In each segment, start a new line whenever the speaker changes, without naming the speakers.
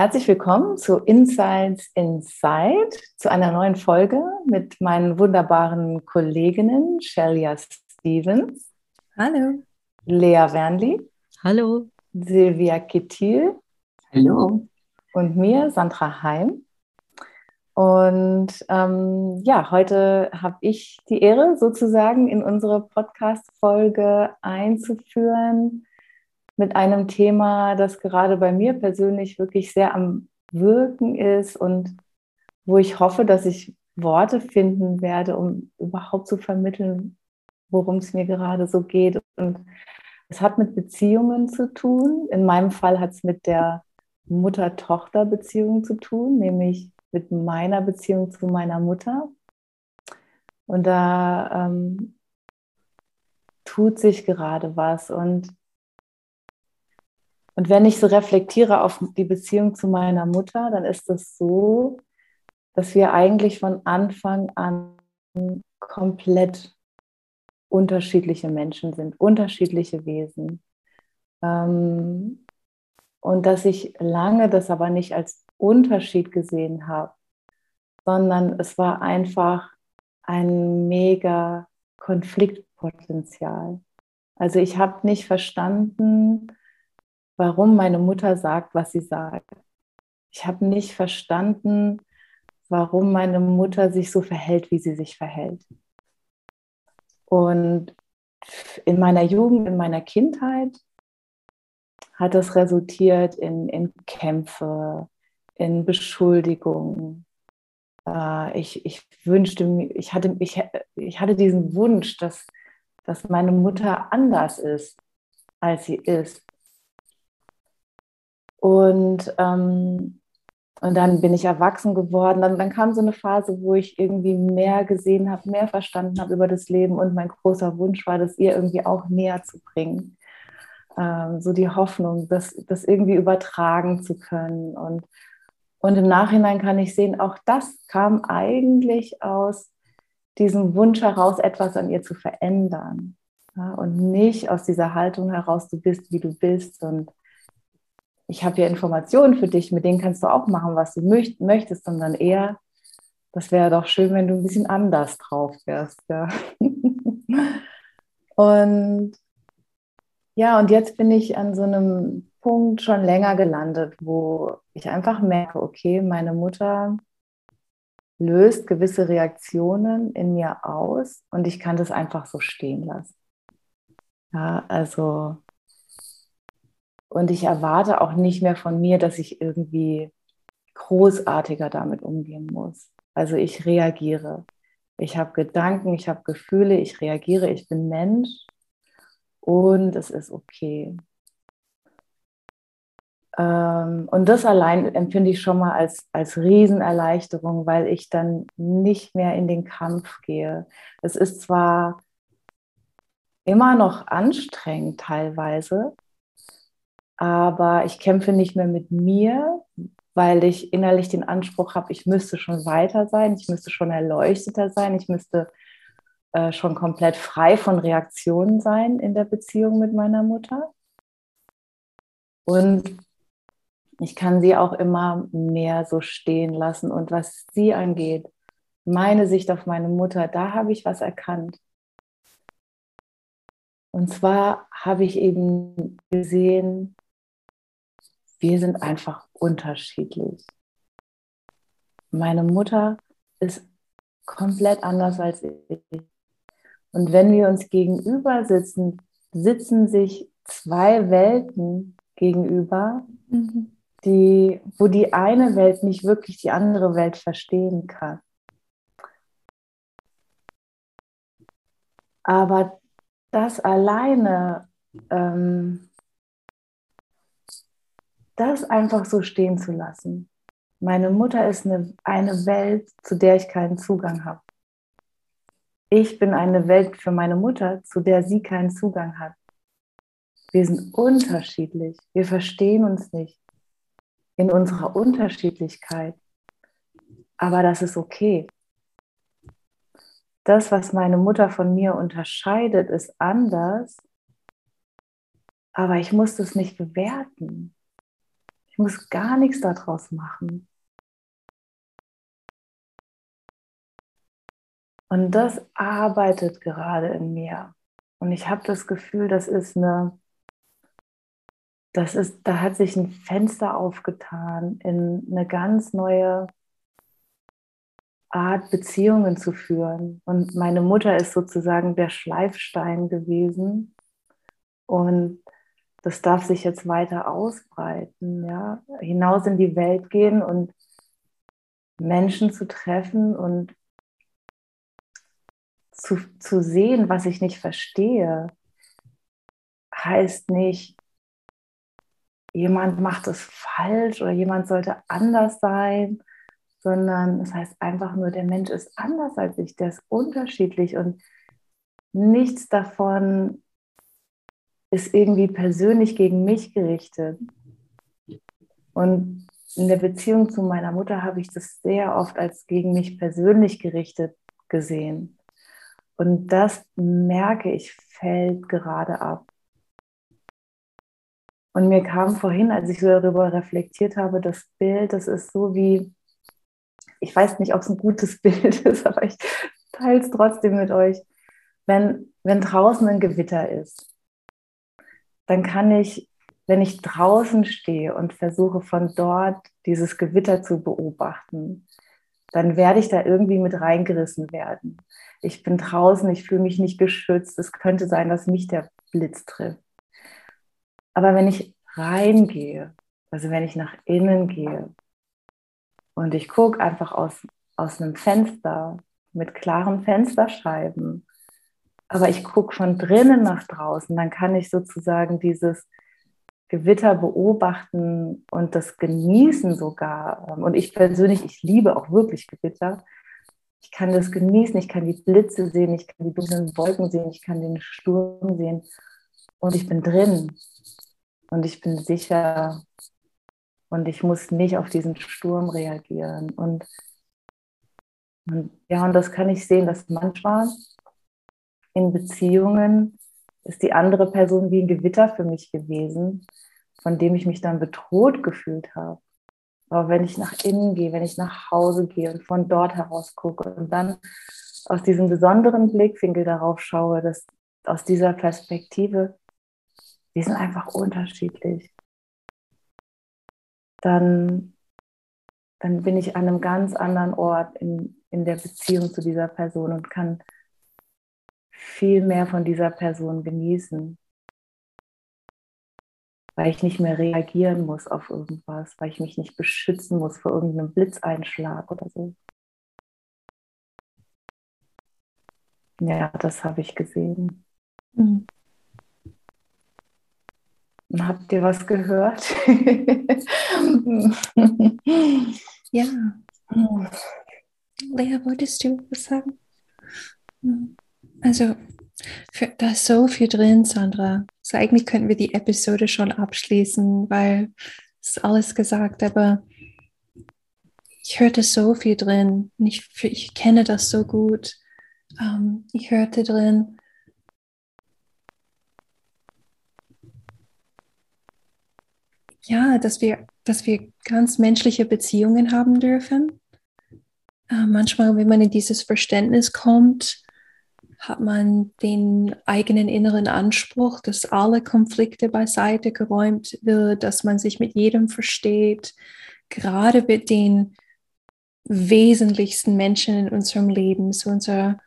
Herzlich willkommen zu Insights Inside, zu einer neuen Folge mit meinen wunderbaren Kolleginnen Shelia Stevens.
Hallo.
Lea Wernli.
Hallo.
Silvia Kittil.
Hallo.
Und mir, Sandra Heim. Und ähm, ja, heute habe ich die Ehre, sozusagen in unsere Podcast-Folge einzuführen mit einem Thema, das gerade bei mir persönlich wirklich sehr am Wirken ist und wo ich hoffe, dass ich Worte finden werde, um überhaupt zu vermitteln, worum es mir gerade so geht. Und es hat mit Beziehungen zu tun. In meinem Fall hat es mit der Mutter-Tochter-Beziehung zu tun, nämlich mit meiner Beziehung zu meiner Mutter. Und da ähm, tut sich gerade was. Und und wenn ich so reflektiere auf die Beziehung zu meiner Mutter, dann ist es so, dass wir eigentlich von Anfang an komplett unterschiedliche Menschen sind, unterschiedliche Wesen. Ähm, und dass ich lange das aber nicht als Unterschied gesehen habe, sondern es war einfach ein mega Konfliktpotenzial. Also ich habe nicht verstanden, warum meine Mutter sagt, was sie sagt. Ich habe nicht verstanden, warum meine Mutter sich so verhält, wie sie sich verhält. Und in meiner Jugend, in meiner Kindheit hat das resultiert in, in Kämpfe, in Beschuldigungen. Äh, ich, ich wünschte mir, ich hatte, ich, ich hatte diesen Wunsch, dass, dass meine Mutter anders ist, als sie ist. Und, ähm, und dann bin ich erwachsen geworden. Dann, dann kam so eine Phase, wo ich irgendwie mehr gesehen habe, mehr verstanden habe über das Leben. Und mein großer Wunsch war, das ihr irgendwie auch näher zu bringen. Ähm, so die Hoffnung, das, das irgendwie übertragen zu können. Und, und im Nachhinein kann ich sehen, auch das kam eigentlich aus diesem Wunsch heraus, etwas an ihr zu verändern. Ja, und nicht aus dieser Haltung heraus, du bist, wie du bist und ich habe hier Informationen für dich, mit denen kannst du auch machen, was du möchtest, sondern eher, das wäre doch schön, wenn du ein bisschen anders drauf wärst. Ja. und ja, und jetzt bin ich an so einem Punkt schon länger gelandet, wo ich einfach merke, okay, meine Mutter löst gewisse Reaktionen in mir aus und ich kann das einfach so stehen lassen. Ja, also und ich erwarte auch nicht mehr von mir, dass ich irgendwie großartiger damit umgehen muss. Also ich reagiere. Ich habe Gedanken, ich habe Gefühle, ich reagiere, ich bin Mensch und es ist okay. Ähm, und das allein empfinde ich schon mal als, als Riesenerleichterung, weil ich dann nicht mehr in den Kampf gehe. Es ist zwar immer noch anstrengend teilweise, aber ich kämpfe nicht mehr mit mir, weil ich innerlich den Anspruch habe, ich müsste schon weiter sein, ich müsste schon erleuchteter sein, ich müsste äh, schon komplett frei von Reaktionen sein in der Beziehung mit meiner Mutter. Und ich kann sie auch immer mehr so stehen lassen. Und was sie angeht, meine Sicht auf meine Mutter, da habe ich was erkannt. Und zwar habe ich eben gesehen, wir sind einfach unterschiedlich. Meine Mutter ist komplett anders als ich. Und wenn wir uns gegenüber sitzen, sitzen sich zwei Welten gegenüber, mhm. die, wo die eine Welt nicht wirklich die andere Welt verstehen kann. Aber das alleine ähm, das einfach so stehen zu lassen. Meine Mutter ist eine, eine Welt, zu der ich keinen Zugang habe. Ich bin eine Welt für meine Mutter, zu der sie keinen Zugang hat. Wir sind unterschiedlich. Wir verstehen uns nicht in unserer Unterschiedlichkeit. Aber das ist okay. Das, was meine Mutter von mir unterscheidet, ist anders. Aber ich muss das nicht bewerten. Muss gar nichts daraus machen. Und das arbeitet gerade in mir. Und ich habe das Gefühl, das ist eine, das ist, da hat sich ein Fenster aufgetan in eine ganz neue Art, Beziehungen zu führen. Und meine Mutter ist sozusagen der Schleifstein gewesen. Und das darf sich jetzt weiter ausbreiten, ja, hinaus in die Welt gehen und Menschen zu treffen und zu, zu sehen, was ich nicht verstehe, heißt nicht, jemand macht es falsch oder jemand sollte anders sein, sondern es heißt einfach nur, der Mensch ist anders als ich, der ist unterschiedlich und nichts davon ist irgendwie persönlich gegen mich gerichtet. Und in der Beziehung zu meiner Mutter habe ich das sehr oft als gegen mich persönlich gerichtet gesehen. Und das merke ich, fällt gerade ab. Und mir kam vorhin, als ich so darüber reflektiert habe, das Bild, das ist so wie, ich weiß nicht, ob es ein gutes Bild ist, aber ich teile es trotzdem mit euch. Wenn, wenn draußen ein Gewitter ist, dann kann ich, wenn ich draußen stehe und versuche von dort dieses Gewitter zu beobachten, dann werde ich da irgendwie mit reingerissen werden ich bin draußen, ich fühle mich nicht geschützt, es könnte sein, dass mich der Blitz trifft. Aber wenn ich reingehe, also wenn ich nach innen gehe und ich gucke einfach aus, aus einem Fenster mit klaren Fensterscheiben, aber ich gucke von drinnen nach draußen, dann kann ich sozusagen dieses Gewitter beobachten und das genießen sogar. Und ich persönlich, ich liebe auch wirklich Gewitter. Ich kann das genießen, ich kann die Blitze sehen, ich kann die dunklen Wolken sehen, ich kann den Sturm sehen. Und ich bin drin und ich bin sicher und ich muss nicht auf diesen Sturm reagieren. Und, und ja, und das kann ich sehen, dass manchmal in Beziehungen ist die andere Person wie ein Gewitter für mich gewesen, von dem ich mich dann bedroht gefühlt habe. Aber wenn ich nach innen gehe, wenn ich nach Hause gehe und von dort heraus gucke und dann aus diesem besonderen Blickwinkel darauf schaue, dass aus dieser Perspektive, wir sind einfach unterschiedlich, dann, dann bin ich an einem ganz anderen Ort in, in der Beziehung zu dieser Person und kann viel mehr von dieser Person genießen weil ich nicht mehr reagieren muss auf irgendwas, weil ich mich nicht beschützen muss vor irgendeinem Blitzeinschlag oder so. Ja, das habe ich gesehen. Mhm. Habt ihr was gehört?
ja. Lea, wolltest du was sagen? Also, für, da ist so viel drin, Sandra. So eigentlich könnten wir die Episode schon abschließen, weil es alles gesagt, aber ich hörte so viel drin. Ich, ich kenne das so gut. Ähm, ich hörte drin, ja, dass wir, dass wir ganz menschliche Beziehungen haben dürfen. Äh, manchmal, wenn man in dieses Verständnis kommt, hat man den eigenen inneren Anspruch, dass alle Konflikte beiseite geräumt wird, dass man sich mit jedem versteht, gerade mit den wesentlichsten Menschen in unserem Leben, so unserer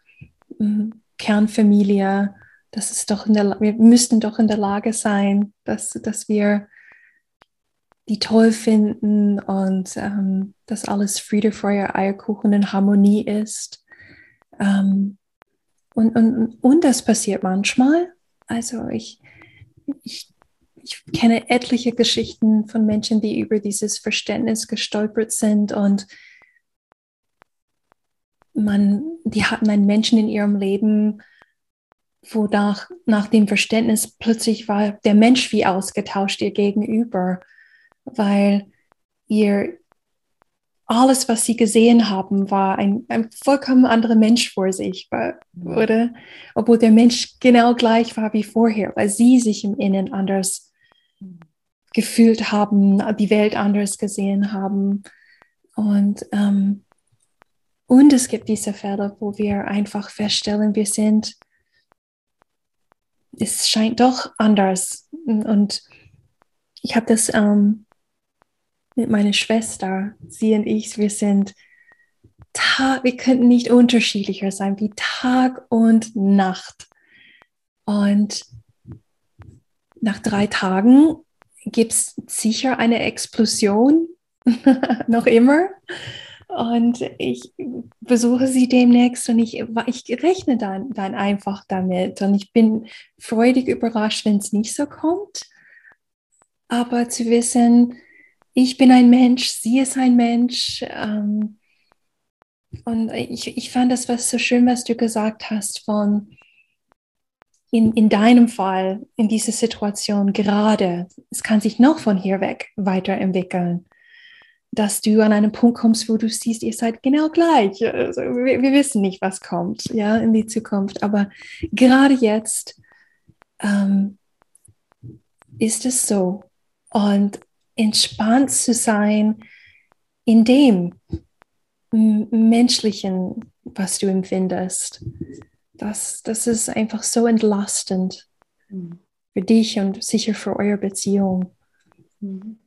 mm, Kernfamilie, das ist doch in der, wir müssten doch in der Lage sein, dass, dass wir die toll finden und ähm, dass alles Friede, Feuer, Eierkuchen in Harmonie ist. Ähm, und, und, und das passiert manchmal. Also ich, ich ich kenne etliche Geschichten von Menschen, die über dieses Verständnis gestolpert sind und man, die hatten einen Menschen in ihrem Leben, wo nach, nach dem Verständnis plötzlich war der Mensch wie ausgetauscht ihr gegenüber, weil ihr alles, was sie gesehen haben, war ein, ein vollkommen anderer Mensch vor sich, war, oder? Obwohl der Mensch genau gleich war wie vorher, weil sie sich im Innen anders gefühlt haben, die Welt anders gesehen haben. Und, ähm, und es gibt diese Fälle, wo wir einfach feststellen, wir sind, es scheint doch anders. Und ich habe das ähm, mit meiner Schwester, sie und ich, wir sind Tag, wir könnten nicht unterschiedlicher sein wie Tag und Nacht. Und nach drei Tagen gibt es sicher eine Explosion, noch immer. Und ich besuche sie demnächst und ich, ich rechne dann, dann einfach damit. Und ich bin freudig überrascht, wenn es nicht so kommt. Aber zu wissen, ich bin ein Mensch, sie ist ein Mensch. Ähm, und ich, ich fand das was so schön, was du gesagt hast von in, in deinem Fall, in dieser Situation gerade, es kann sich noch von hier weg weiterentwickeln, dass du an einen Punkt kommst, wo du siehst, ihr seid genau gleich. Also wir, wir wissen nicht, was kommt, ja, in die Zukunft, aber gerade jetzt ähm, ist es so. Und entspannt zu sein in dem Menschlichen, was du empfindest. Das, das ist einfach so entlastend mhm. für dich und sicher für eure Beziehung.
Mhm.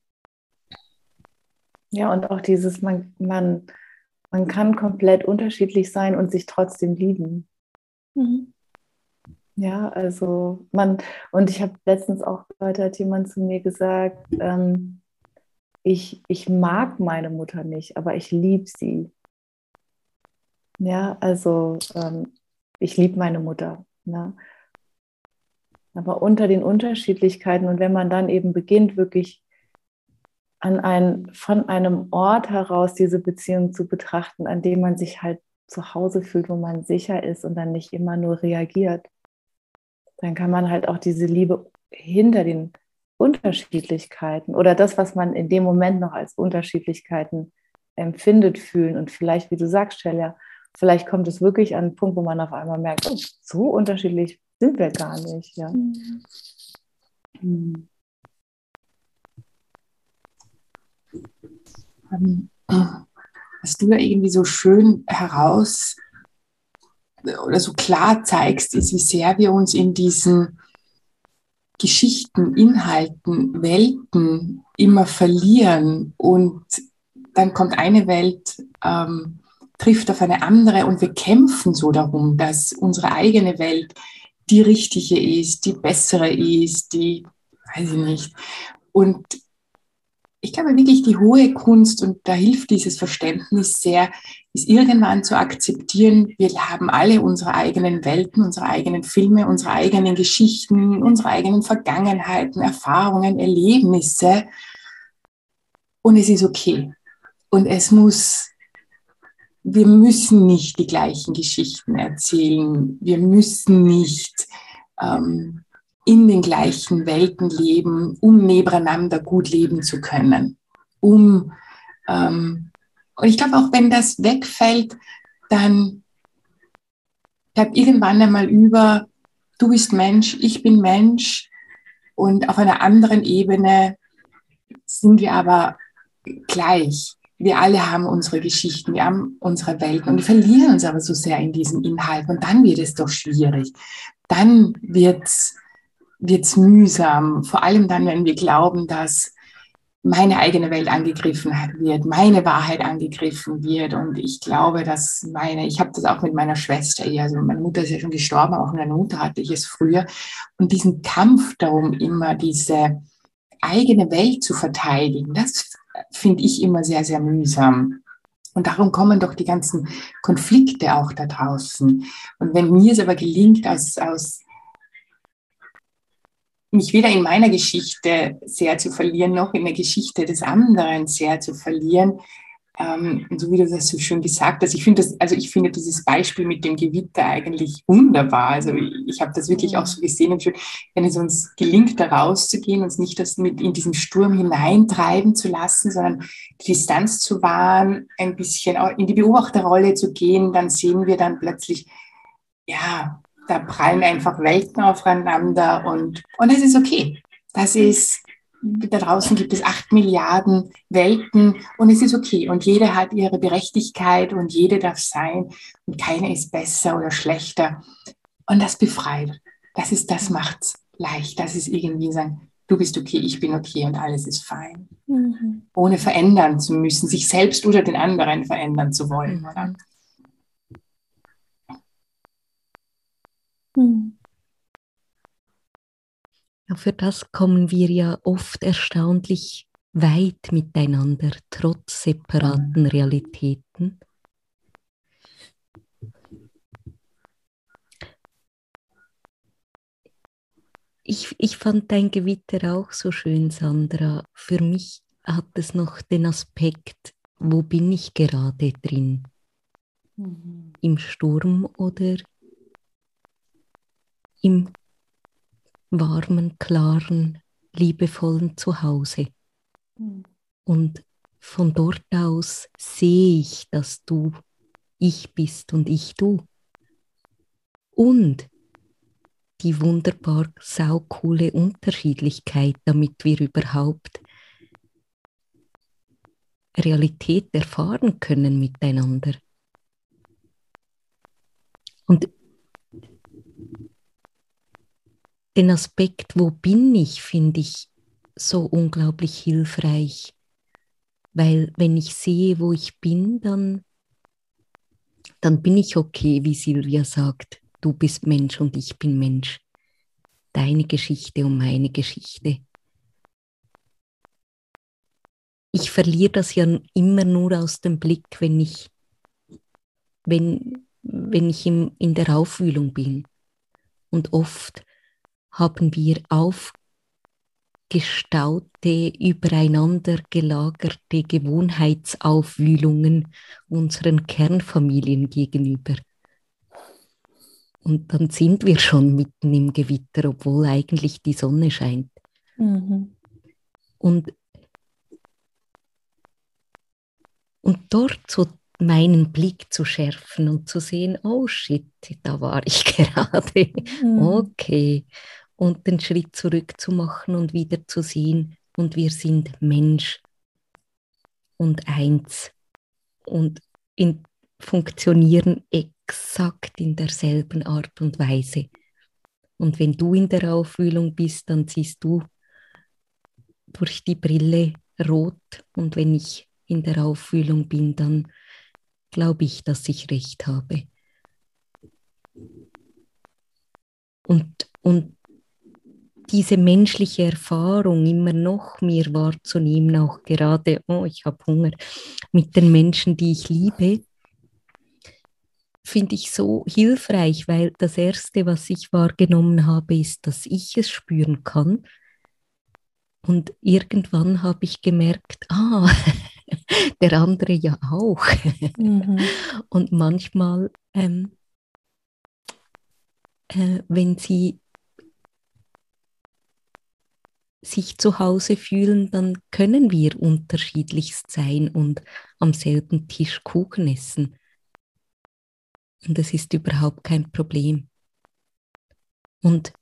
Ja, und auch dieses, man, man, man kann komplett unterschiedlich sein und sich trotzdem lieben. Mhm. Ja, also man, und ich habe letztens auch gehört, hat jemand zu mir gesagt, ähm, ich, ich mag meine Mutter nicht, aber ich liebe sie. Ja, also ähm, ich liebe meine Mutter. Ne? Aber unter den Unterschiedlichkeiten und wenn man dann eben beginnt, wirklich an ein, von einem Ort heraus diese Beziehung zu betrachten, an dem man sich halt zu Hause fühlt, wo man sicher ist und dann nicht immer nur reagiert, dann kann man halt auch diese Liebe hinter den Unterschiedlichkeiten oder das, was man in dem Moment noch als Unterschiedlichkeiten empfindet, fühlen und vielleicht, wie du sagst, Shelia, vielleicht kommt es wirklich an einen Punkt, wo man auf einmal merkt, oh, so unterschiedlich sind wir gar nicht. Ja. Mhm.
Mhm. Was du da irgendwie so schön heraus oder so klar zeigst, ist, wie sehr wir uns in diesen Geschichten, Inhalten, Welten immer verlieren und dann kommt eine Welt, ähm, trifft auf eine andere und wir kämpfen so darum, dass unsere eigene Welt die richtige ist, die bessere ist, die, weiß ich nicht. Und ich glaube wirklich, die hohe Kunst, und da hilft dieses Verständnis sehr, ist irgendwann zu akzeptieren, wir haben alle unsere eigenen Welten, unsere eigenen Filme, unsere eigenen Geschichten, unsere eigenen Vergangenheiten, Erfahrungen, Erlebnisse. Und es ist okay. Und es muss, wir müssen nicht die gleichen Geschichten erzählen. Wir müssen nicht ähm, in den gleichen Welten leben, um nebeneinander gut leben zu können. Um, ähm, und ich glaube, auch wenn das wegfällt, dann bleibt irgendwann einmal über, du bist Mensch, ich bin Mensch und auf einer anderen Ebene sind wir aber gleich. Wir alle haben unsere Geschichten, wir haben unsere Welten und wir verlieren uns aber so sehr in diesen Inhalten und dann wird es doch schwierig. Dann wird es wird es mühsam, vor allem dann, wenn wir glauben, dass meine eigene Welt angegriffen wird, meine Wahrheit angegriffen wird. Und ich glaube, dass meine, ich habe das auch mit meiner Schwester eher, also meine Mutter ist ja schon gestorben, auch meine Mutter hatte ich es früher. Und diesen Kampf darum, immer diese eigene Welt zu verteidigen, das finde ich immer sehr, sehr mühsam. Und darum kommen doch die ganzen Konflikte auch da draußen. Und wenn mir es aber gelingt, aus, aus mich weder in meiner Geschichte sehr zu verlieren, noch in der Geschichte des anderen sehr zu verlieren. Ähm, so wie du das so schön gesagt hast, ich finde das, also ich finde dieses Beispiel mit dem Gewitter eigentlich wunderbar. Also ich, ich habe das wirklich auch so gesehen und schön, wenn es uns gelingt, da rauszugehen, uns nicht das mit in diesen Sturm hineintreiben zu lassen, sondern die Distanz zu wahren, ein bisschen in die Beobachterrolle zu gehen, dann sehen wir dann plötzlich, ja, da prallen einfach Welten aufeinander und, und das ist okay. Das ist, da draußen gibt es acht Milliarden Welten und es ist okay. Und jede hat ihre Berechtigkeit und jede darf sein und keine ist besser oder schlechter. Und das befreit. Das ist, das macht's leicht. Das ist irgendwie sagen, du bist okay, ich bin okay und alles ist fein. Mhm. Ohne verändern zu müssen, sich selbst oder den anderen verändern zu wollen. Mhm. Oder?
Hm. Ja, für das kommen wir ja oft erstaunlich weit miteinander, trotz separaten Realitäten. Ich, ich fand dein Gewitter auch so schön, Sandra. Für mich hat es noch den Aspekt, wo bin ich gerade drin? Mhm. Im Sturm oder im warmen, klaren, liebevollen Zuhause. Mhm. Und von dort aus sehe ich, dass du ich bist und ich du. Und die wunderbar saukoole Unterschiedlichkeit, damit wir überhaupt Realität erfahren können miteinander. Und den Aspekt, wo bin ich, finde ich so unglaublich hilfreich. Weil wenn ich sehe, wo ich bin, dann, dann bin ich okay, wie Silvia sagt. Du bist Mensch und ich bin Mensch. Deine Geschichte und meine Geschichte. Ich verliere das ja immer nur aus dem Blick, wenn ich, wenn, wenn ich in der Aufwühlung bin. Und oft haben wir aufgestaute, übereinander gelagerte Gewohnheitsaufwühlungen unseren Kernfamilien gegenüber. Und dann sind wir schon mitten im Gewitter, obwohl eigentlich die Sonne scheint. Mhm. Und, und dort so meinen Blick zu schärfen und zu sehen, oh shit, da war ich gerade. Mhm. Okay und den Schritt zurück zu machen und wieder zu sehen, und wir sind Mensch und eins und in, funktionieren exakt in derselben Art und Weise. Und wenn du in der Aufwühlung bist, dann siehst du durch die Brille rot. Und wenn ich in der Aufwühlung bin, dann glaube ich, dass ich recht habe. Und, und diese menschliche Erfahrung immer noch mir wahrzunehmen, auch gerade, oh, ich habe Hunger, mit den Menschen, die ich liebe, finde ich so hilfreich, weil das Erste, was ich wahrgenommen habe, ist, dass ich es spüren kann. Und irgendwann habe ich gemerkt, ah, der andere ja auch. Mhm. Und manchmal, ähm, äh, wenn sie sich zu Hause fühlen, dann können wir unterschiedlichst sein und am selben Tisch Kuchen essen. Und es ist überhaupt kein Problem. Und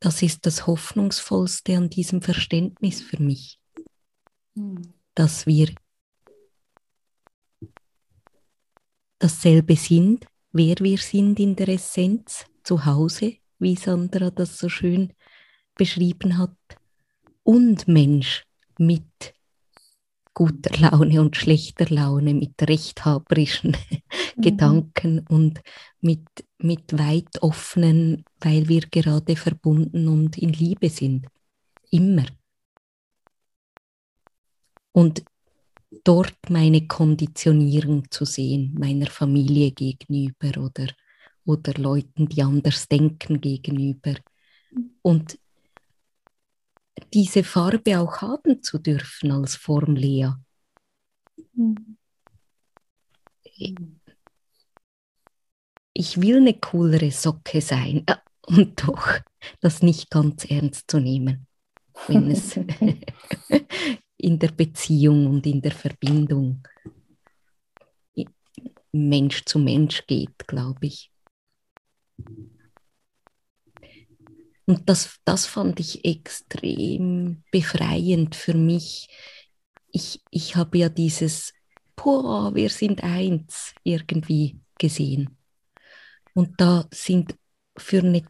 das ist das Hoffnungsvollste an diesem Verständnis für mich, hm. dass wir dasselbe sind, wer wir sind in der Essenz, zu Hause, wie Sandra das so schön beschrieben hat, und Mensch mit guter Laune und schlechter Laune, mit rechthaberischen mhm. Gedanken und mit, mit weit offenen, weil wir gerade verbunden und in Liebe sind. Immer. Und dort meine Konditionierung zu sehen, meiner Familie gegenüber oder, oder Leuten, die anders denken gegenüber. Und diese Farbe auch haben zu dürfen als Form Lea. Ich will eine coolere Socke sein äh, und doch das nicht ganz ernst zu nehmen, wenn es in der Beziehung und in der Verbindung Mensch zu Mensch geht, glaube ich. Und das, das fand ich extrem befreiend für mich. Ich, ich habe ja dieses, boah, wir sind eins irgendwie gesehen. Und da sind für eine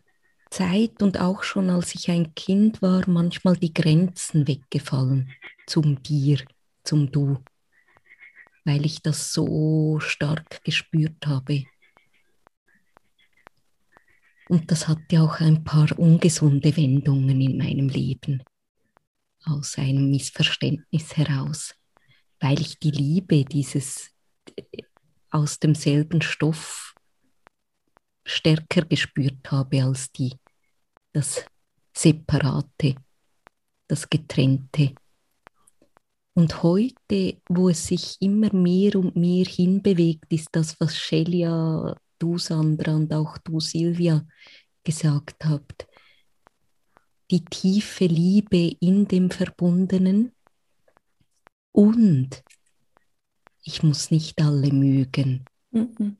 Zeit und auch schon als ich ein Kind war, manchmal die Grenzen weggefallen zum Dir, zum Du, weil ich das so stark gespürt habe. Und das hatte auch ein paar ungesunde Wendungen in meinem Leben aus einem Missverständnis heraus, weil ich die Liebe dieses aus demselben Stoff stärker gespürt habe als die das Separate, das Getrennte. Und heute, wo es sich immer mehr und mehr hinbewegt, ist das, was Shelia du, Sandra, und auch du, Silvia, gesagt habt. Die tiefe Liebe in dem Verbundenen und ich muss nicht alle mögen mhm.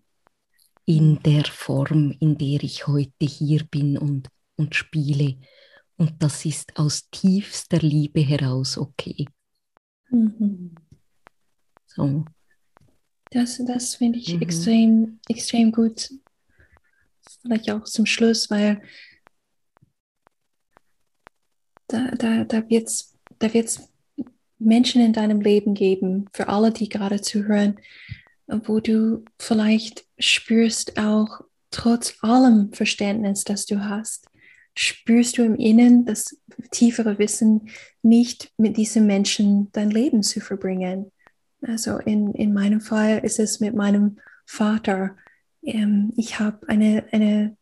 in der Form, in der ich heute hier bin und, und spiele. Und das ist aus tiefster Liebe heraus okay. Mhm.
So. Das, das finde ich mhm. extrem, extrem gut. Vielleicht auch zum Schluss, weil da, da, da wird es da wird's Menschen in deinem Leben geben, für alle, die gerade zuhören, wo du vielleicht spürst auch trotz allem Verständnis, das du hast, spürst du im Innen das tiefere Wissen, nicht mit diesen Menschen dein Leben zu verbringen. Also in, in meinem Fall ist es mit meinem Vater. Ähm, ich habe eine, eine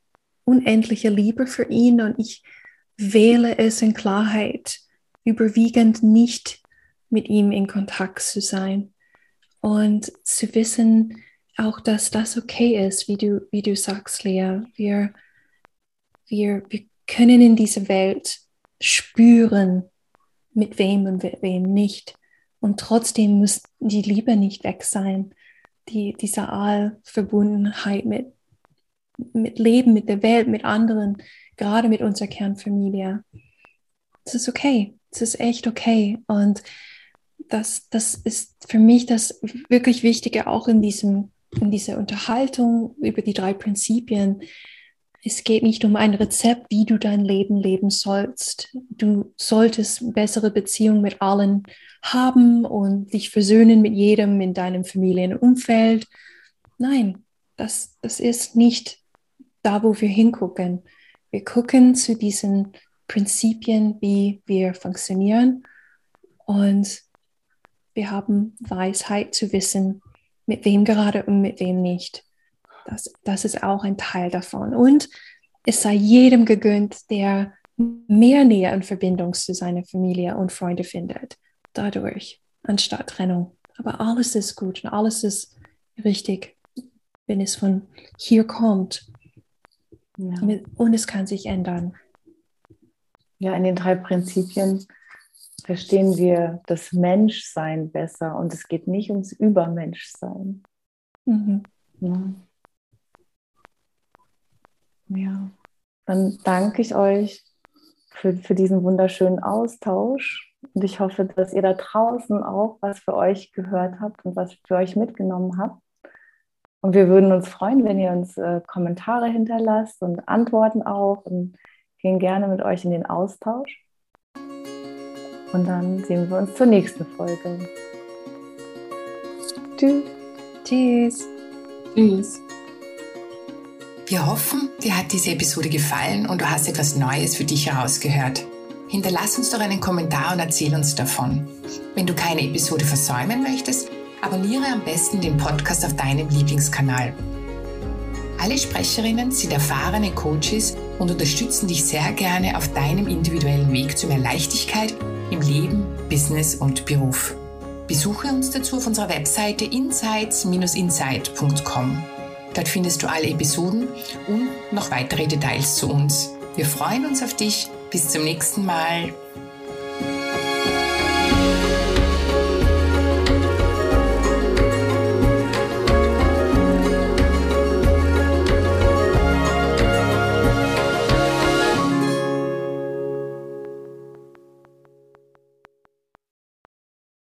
unendliche Liebe für ihn und ich wähle es in Klarheit, überwiegend nicht mit ihm in Kontakt zu sein und zu wissen auch, dass das okay ist, wie du, wie du sagst, Lea. Wir, wir, wir können in dieser Welt spüren, mit wem und mit wem nicht. Und trotzdem muss die Liebe nicht weg sein, die, diese Allverbundenheit mit, mit Leben, mit der Welt, mit anderen, gerade mit unserer Kernfamilie. Es ist okay, es ist echt okay. Und das, das ist für mich das wirklich Wichtige auch in, diesem, in dieser Unterhaltung über die drei Prinzipien, es geht nicht um ein Rezept, wie du dein Leben leben sollst. Du solltest bessere Beziehungen mit allen haben und dich versöhnen mit jedem in deinem Familienumfeld. Nein, das, das ist nicht da, wo wir hingucken. Wir gucken zu diesen Prinzipien, wie wir funktionieren und wir haben Weisheit zu wissen, mit wem gerade und mit wem nicht. Das, das ist auch ein Teil davon. Und es sei jedem gegönnt, der mehr Nähe und Verbindung zu seiner Familie und Freunde findet, dadurch, anstatt Trennung. Aber alles ist gut und alles ist richtig, wenn es von hier kommt. Ja. Und es kann sich ändern.
Ja, in den drei Prinzipien verstehen wir das Menschsein besser und es geht nicht ums Übermenschsein. Mhm. Ja. Ja, dann danke ich euch für, für diesen wunderschönen Austausch. Und ich hoffe, dass ihr da draußen auch was für euch gehört habt und was für euch mitgenommen habt. Und wir würden uns freuen, wenn ihr uns äh, Kommentare hinterlasst und Antworten auch und gehen gerne mit euch in den Austausch. Und dann sehen wir uns zur nächsten Folge.
Tschüss. Tschüss.
Tschüss. Wir hoffen, dir hat diese Episode gefallen und du hast etwas Neues für dich herausgehört. Hinterlass uns doch einen Kommentar und erzähl uns davon. Wenn du keine Episode versäumen möchtest, abonniere am besten den Podcast auf deinem Lieblingskanal. Alle Sprecherinnen sind erfahrene Coaches und unterstützen dich sehr gerne auf deinem individuellen Weg zu mehr Leichtigkeit im Leben, Business und Beruf. Besuche uns dazu auf unserer Webseite insights-insight.com. Dort findest du alle Episoden und noch weitere Details zu uns. Wir freuen uns auf dich. Bis zum nächsten Mal.